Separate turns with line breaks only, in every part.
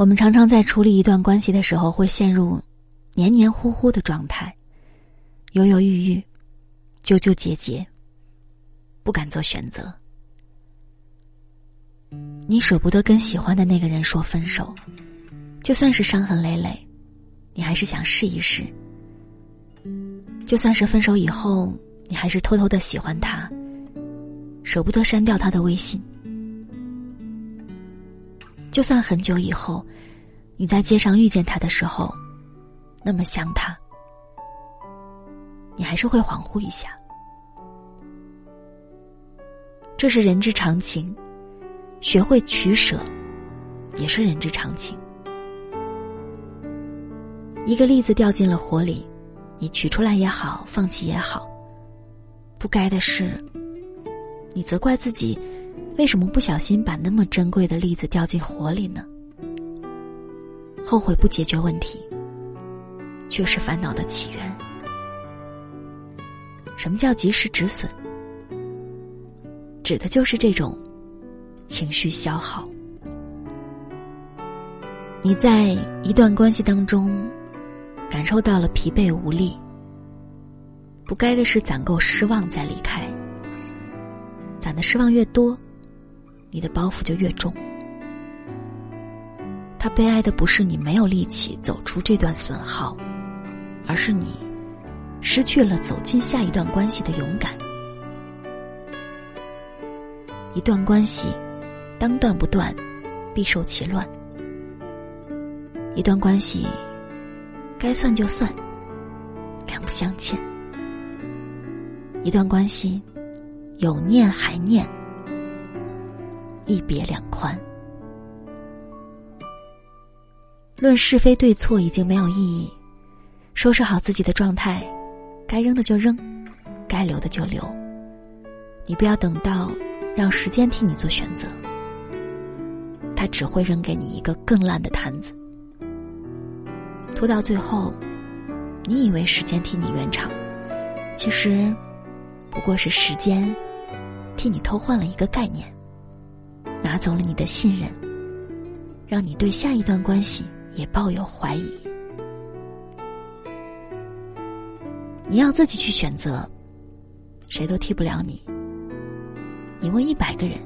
我们常常在处理一段关系的时候，会陷入黏黏糊糊的状态，犹犹豫豫，纠纠结结，不敢做选择。你舍不得跟喜欢的那个人说分手，就算是伤痕累累，你还是想试一试。就算是分手以后，你还是偷偷的喜欢他，舍不得删掉他的微信。就算很久以后，你在街上遇见他的时候，那么想他，你还是会恍惚一下。这是人之常情。学会取舍，也是人之常情。一个粒子掉进了火里，你取出来也好，放弃也好，不该的是，你责怪自己，为什么不小心把那么珍贵的粒子掉进火里呢？后悔不解决问题，却是烦恼的起源。什么叫及时止损？指的就是这种。情绪消耗，你在一段关系当中感受到了疲惫无力，不该的是攒够失望再离开。攒的失望越多，你的包袱就越重。他悲哀的不是你没有力气走出这段损耗，而是你失去了走进下一段关系的勇敢。一段关系。当断不断，必受其乱。一段关系，该算就算，两不相欠。一段关系，有念还念，一别两宽。论是非对错已经没有意义，收拾好自己的状态，该扔的就扔，该留的就留。你不要等到让时间替你做选择。他只会扔给你一个更烂的摊子，拖到最后，你以为时间替你圆场，其实不过是时间替你偷换了一个概念，拿走了你的信任，让你对下一段关系也抱有怀疑。你要自己去选择，谁都替不了你。你问一百个人，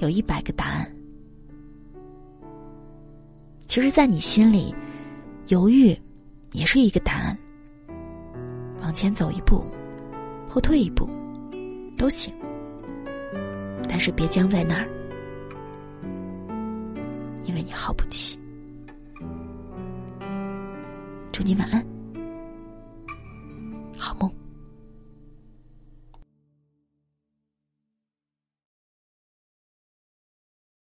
有一百个答案。其实，在你心里，犹豫也是一个答案。往前走一步，后退一步，都行。但是别僵在那儿，为你耗不起。祝你晚安，